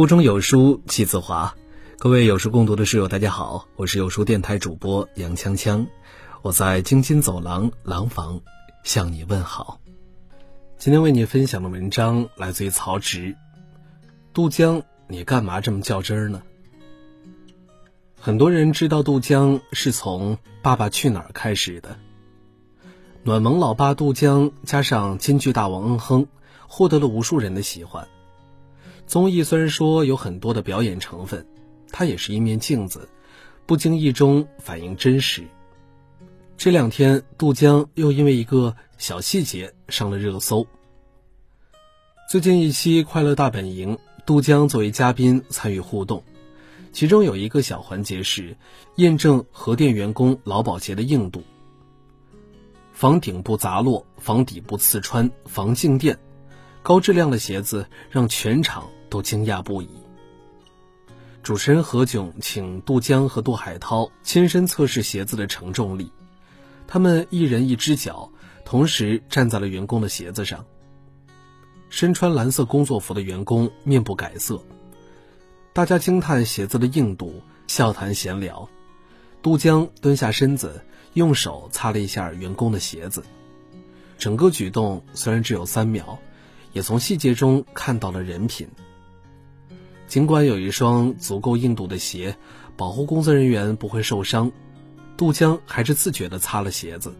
腹中有书气自华，各位有书共读的室友，大家好，我是有书电台主播杨锵锵，我在京津走廊廊坊向你问好。今天为你分享的文章来自于曹植。渡江，你干嘛这么较真儿呢？很多人知道渡江是从《爸爸去哪儿》开始的。暖萌老爸渡江加上京剧大王嗯哼，获得了无数人的喜欢。综艺虽然说有很多的表演成分，它也是一面镜子，不经意中反映真实。这两天，杜江又因为一个小细节上了热搜。最近一期《快乐大本营》，杜江作为嘉宾参与互动，其中有一个小环节是验证核电员工劳保鞋的硬度，防顶部砸落，防底部刺穿，防静电，高质量的鞋子让全场。都惊讶不已。主持人何炅请杜江和杜海涛亲身测试鞋子的承重力，他们一人一只脚，同时站在了员工的鞋子上。身穿蓝色工作服的员工面不改色，大家惊叹鞋子的硬度，笑谈闲聊。杜江蹲下身子，用手擦了一下员工的鞋子，整个举动虽然只有三秒，也从细节中看到了人品。尽管有一双足够硬度的鞋，保护工作人员不会受伤，杜江还是自觉地擦了鞋子。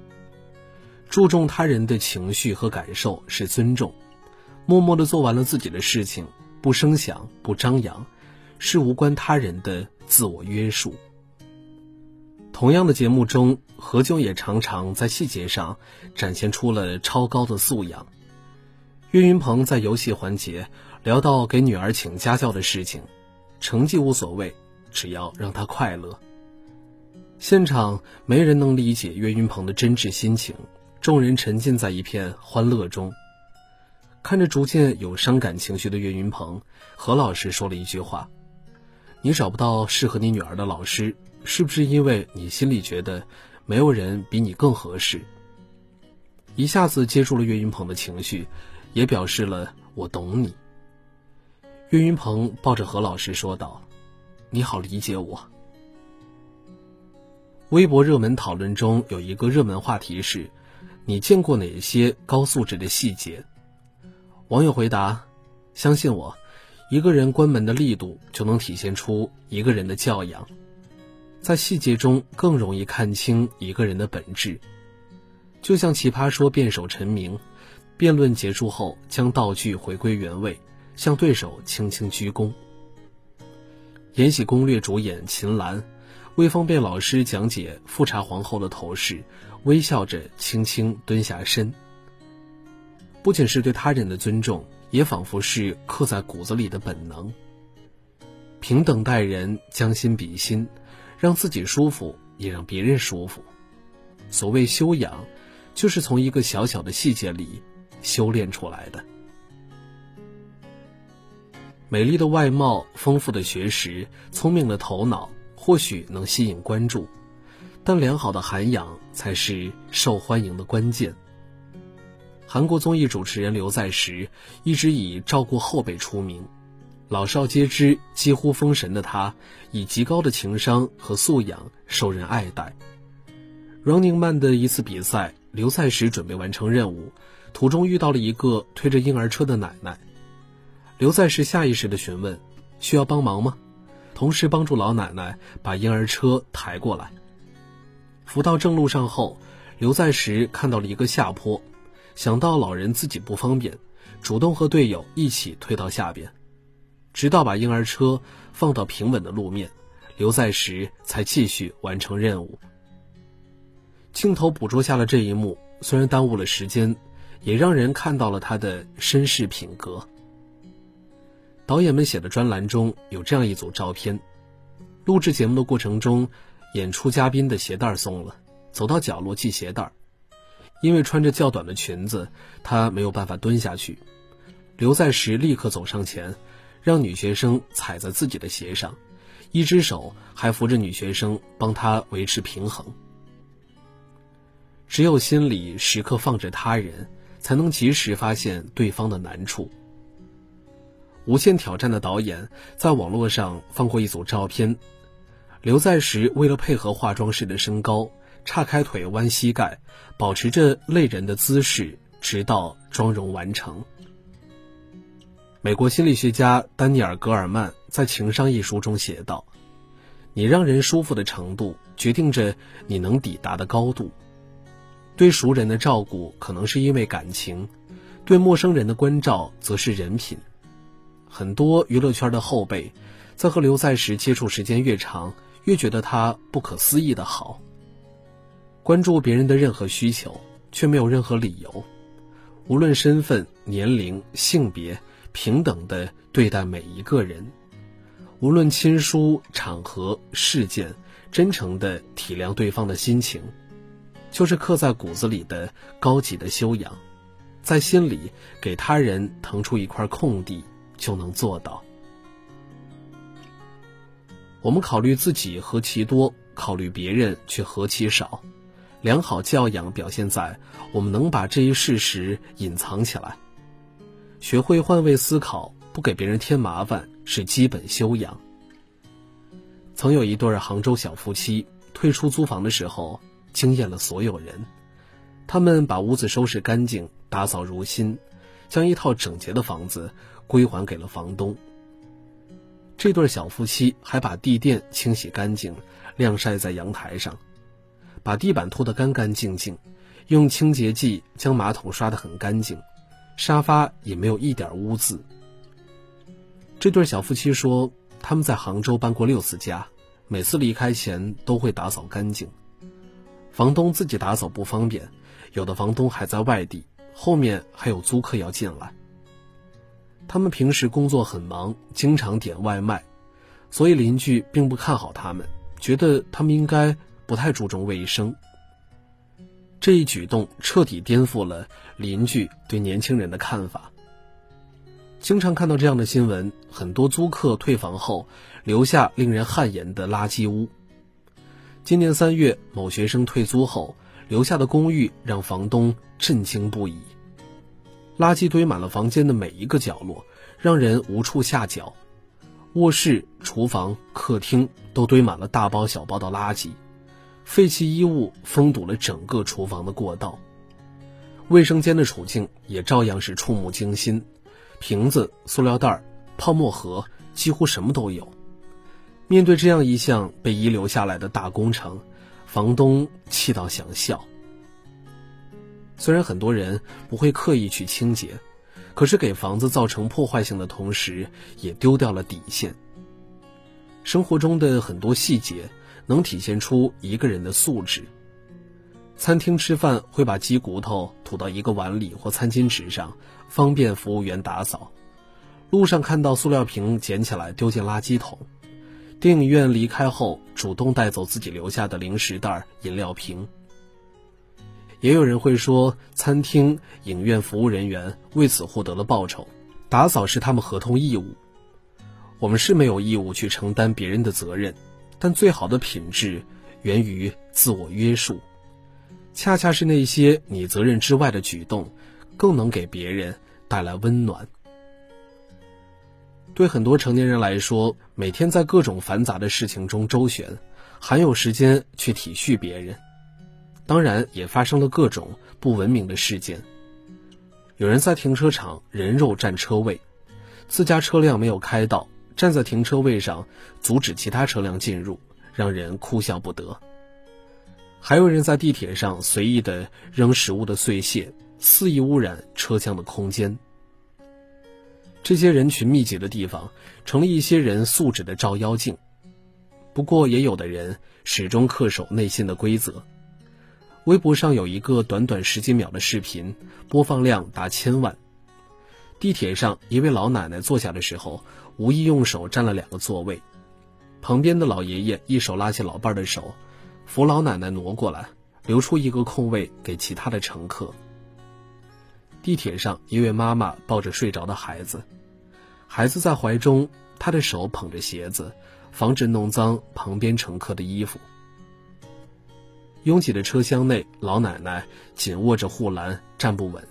注重他人的情绪和感受是尊重，默默地做完了自己的事情，不声响不张扬，是无关他人的自我约束。同样的节目中，何炅也常常在细节上展现出了超高的素养。岳云鹏在游戏环节。聊到给女儿请家教的事情，成绩无所谓，只要让她快乐。现场没人能理解岳云鹏的真挚心情，众人沉浸在一片欢乐中。看着逐渐有伤感情绪的岳云鹏，何老师说了一句话：“你找不到适合你女儿的老师，是不是因为你心里觉得没有人比你更合适？”一下子接住了岳云鹏的情绪，也表示了我懂你。岳云鹏抱着何老师说道：“你好，理解我。”微博热门讨论中有一个热门话题是：“你见过哪些高素质的细节？”网友回答：“相信我，一个人关门的力度就能体现出一个人的教养，在细节中更容易看清一个人的本质。”就像《奇葩说》辩手陈明，辩论结束后将道具回归原位。向对手轻轻鞠躬。《延禧攻略》主演秦岚，为方便老师讲解富察皇后的头饰，微笑着轻轻蹲下身。不仅是对他人的尊重，也仿佛是刻在骨子里的本能。平等待人，将心比心，让自己舒服，也让别人舒服。所谓修养，就是从一个小小的细节里修炼出来的。美丽的外貌、丰富的学识、聪明的头脑，或许能吸引关注，但良好的涵养才是受欢迎的关键。韩国综艺主持人刘在石一直以照顾后辈出名，老少皆知，几乎封神的他，以极高的情商和素养受人爱戴。Running Man 的一次比赛，刘在石准备完成任务，途中遇到了一个推着婴儿车的奶奶。刘在石下意识的询问：“需要帮忙吗？”同时帮助老奶奶把婴儿车抬过来。扶到正路上后，刘在石看到了一个下坡，想到老人自己不方便，主动和队友一起推到下边，直到把婴儿车放到平稳的路面，刘在石才继续完成任务。镜头捕捉下了这一幕，虽然耽误了时间，也让人看到了他的绅士品格。导演们写的专栏中有这样一组照片：录制节目的过程中，演出嘉宾的鞋带松了，走到角落系鞋带。因为穿着较短的裙子，他没有办法蹲下去。刘在石立刻走上前，让女学生踩在自己的鞋上，一只手还扶着女学生，帮她维持平衡。只有心里时刻放着他人，才能及时发现对方的难处。无限挑战》的导演在网络上放过一组照片，刘在石为了配合化妆师的身高，岔开腿弯膝盖，保持着累人的姿势，直到妆容完成。美国心理学家丹尼尔·格尔曼在《情商》一书中写道：“你让人舒服的程度，决定着你能抵达的高度。对熟人的照顾可能是因为感情，对陌生人的关照则是人品。很多娱乐圈的后辈，在和刘在石接触时间越长，越觉得他不可思议的好。关注别人的任何需求，却没有任何理由，无论身份、年龄、性别。”平等的对待每一个人，无论亲疏、场合、事件，真诚的体谅对方的心情，就是刻在骨子里的高级的修养。在心里给他人腾出一块空地，就能做到。我们考虑自己何其多，考虑别人却何其少。良好教养表现在我们能把这一事实隐藏起来。学会换位思考，不给别人添麻烦是基本修养。曾有一对杭州小夫妻退出租房的时候，惊艳了所有人。他们把屋子收拾干净，打扫如新，将一套整洁的房子归还给了房东。这对小夫妻还把地垫清洗干净，晾晒在阳台上，把地板拖得干干净净，用清洁剂将马桶刷得很干净。沙发也没有一点污渍。这对小夫妻说，他们在杭州搬过六次家，每次离开前都会打扫干净。房东自己打扫不方便，有的房东还在外地，后面还有租客要进来。他们平时工作很忙，经常点外卖，所以邻居并不看好他们，觉得他们应该不太注重卫生。这一举动彻底颠覆了邻居对年轻人的看法。经常看到这样的新闻：很多租客退房后留下令人汗颜的垃圾屋。今年三月，某学生退租后留下的公寓让房东震惊不已。垃圾堆满了房间的每一个角落，让人无处下脚。卧室、厨房、客厅都堆满了大包小包的垃圾。废弃衣物封堵了整个厨房的过道，卫生间的处境也照样是触目惊心，瓶子、塑料袋、泡沫盒，几乎什么都有。面对这样一项被遗留下来的大工程，房东气到想笑。虽然很多人不会刻意去清洁，可是给房子造成破坏性的同时，也丢掉了底线。生活中的很多细节。能体现出一个人的素质。餐厅吃饭会把鸡骨头吐到一个碗里或餐巾纸上，方便服务员打扫。路上看到塑料瓶，捡起来丢进垃圾桶。电影院离开后，主动带走自己留下的零食袋、饮料瓶。也有人会说，餐厅、影院服务人员为此获得了报酬，打扫是他们合同义务。我们是没有义务去承担别人的责任。但最好的品质源于自我约束，恰恰是那些你责任之外的举动，更能给别人带来温暖。对很多成年人来说，每天在各种繁杂的事情中周旋，还有时间去体恤别人。当然，也发生了各种不文明的事件。有人在停车场人肉占车位，自家车辆没有开到。站在停车位上阻止其他车辆进入，让人哭笑不得。还有人在地铁上随意的扔食物的碎屑，肆意污染车厢的空间。这些人群密集的地方，成了一些人素质的照妖镜。不过，也有的人始终恪守内心的规则。微博上有一个短短十几秒的视频，播放量达千万。地铁上，一位老奶奶坐下的时候，无意用手占了两个座位。旁边的老爷爷一手拉起老伴的手，扶老奶奶挪过来，留出一个空位给其他的乘客。地铁上，一位妈妈抱着睡着的孩子，孩子在怀中，她的手捧着鞋子，防止弄脏旁边乘客的衣服。拥挤的车厢内，老奶奶紧握着护栏，站不稳。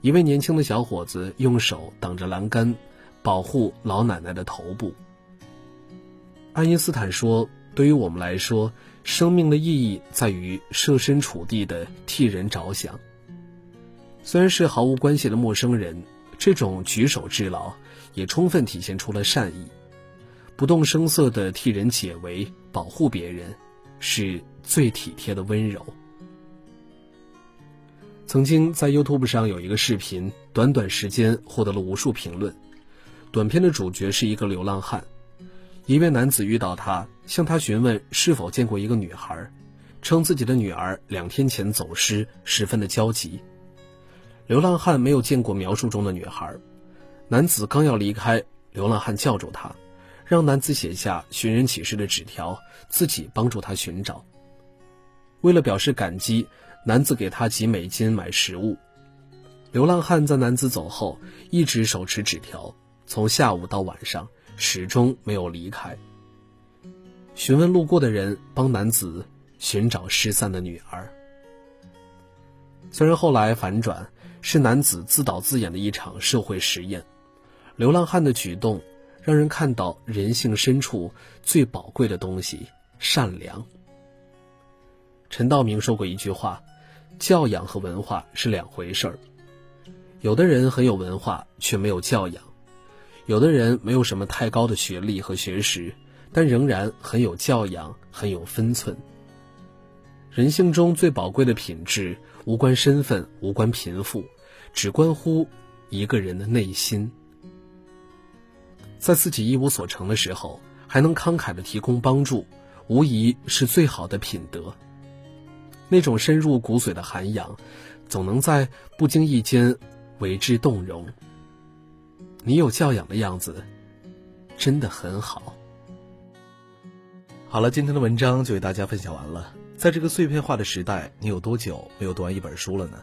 一位年轻的小伙子用手挡着栏杆，保护老奶奶的头部。爱因斯坦说：“对于我们来说，生命的意义在于设身处地的替人着想。虽然是毫无关系的陌生人，这种举手之劳也充分体现出了善意。不动声色的替人解围、保护别人，是最体贴的温柔。”曾经在 YouTube 上有一个视频，短短时间获得了无数评论。短片的主角是一个流浪汉，一位男子遇到他，向他询问是否见过一个女孩，称自己的女儿两天前走失，十分的焦急。流浪汉没有见过描述中的女孩，男子刚要离开，流浪汉叫住他，让男子写下寻人启事的纸条，自己帮助他寻找。为了表示感激。男子给他几美金买食物，流浪汉在男子走后一直手持纸条，从下午到晚上始终没有离开。询问路过的人，帮男子寻找失散的女儿。虽然后来反转是男子自导自演的一场社会实验，流浪汉的举动让人看到人性深处最宝贵的东西——善良。陈道明说过一句话。教养和文化是两回事儿。有的人很有文化，却没有教养；有的人没有什么太高的学历和学识，但仍然很有教养，很有分寸。人性中最宝贵的品质，无关身份，无关贫富，只关乎一个人的内心。在自己一无所成的时候，还能慷慨的提供帮助，无疑是最好的品德。那种深入骨髓的涵养，总能在不经意间为之动容。你有教养的样子，真的很好。好了，今天的文章就为大家分享完了。在这个碎片化的时代，你有多久没有读完一本书了呢？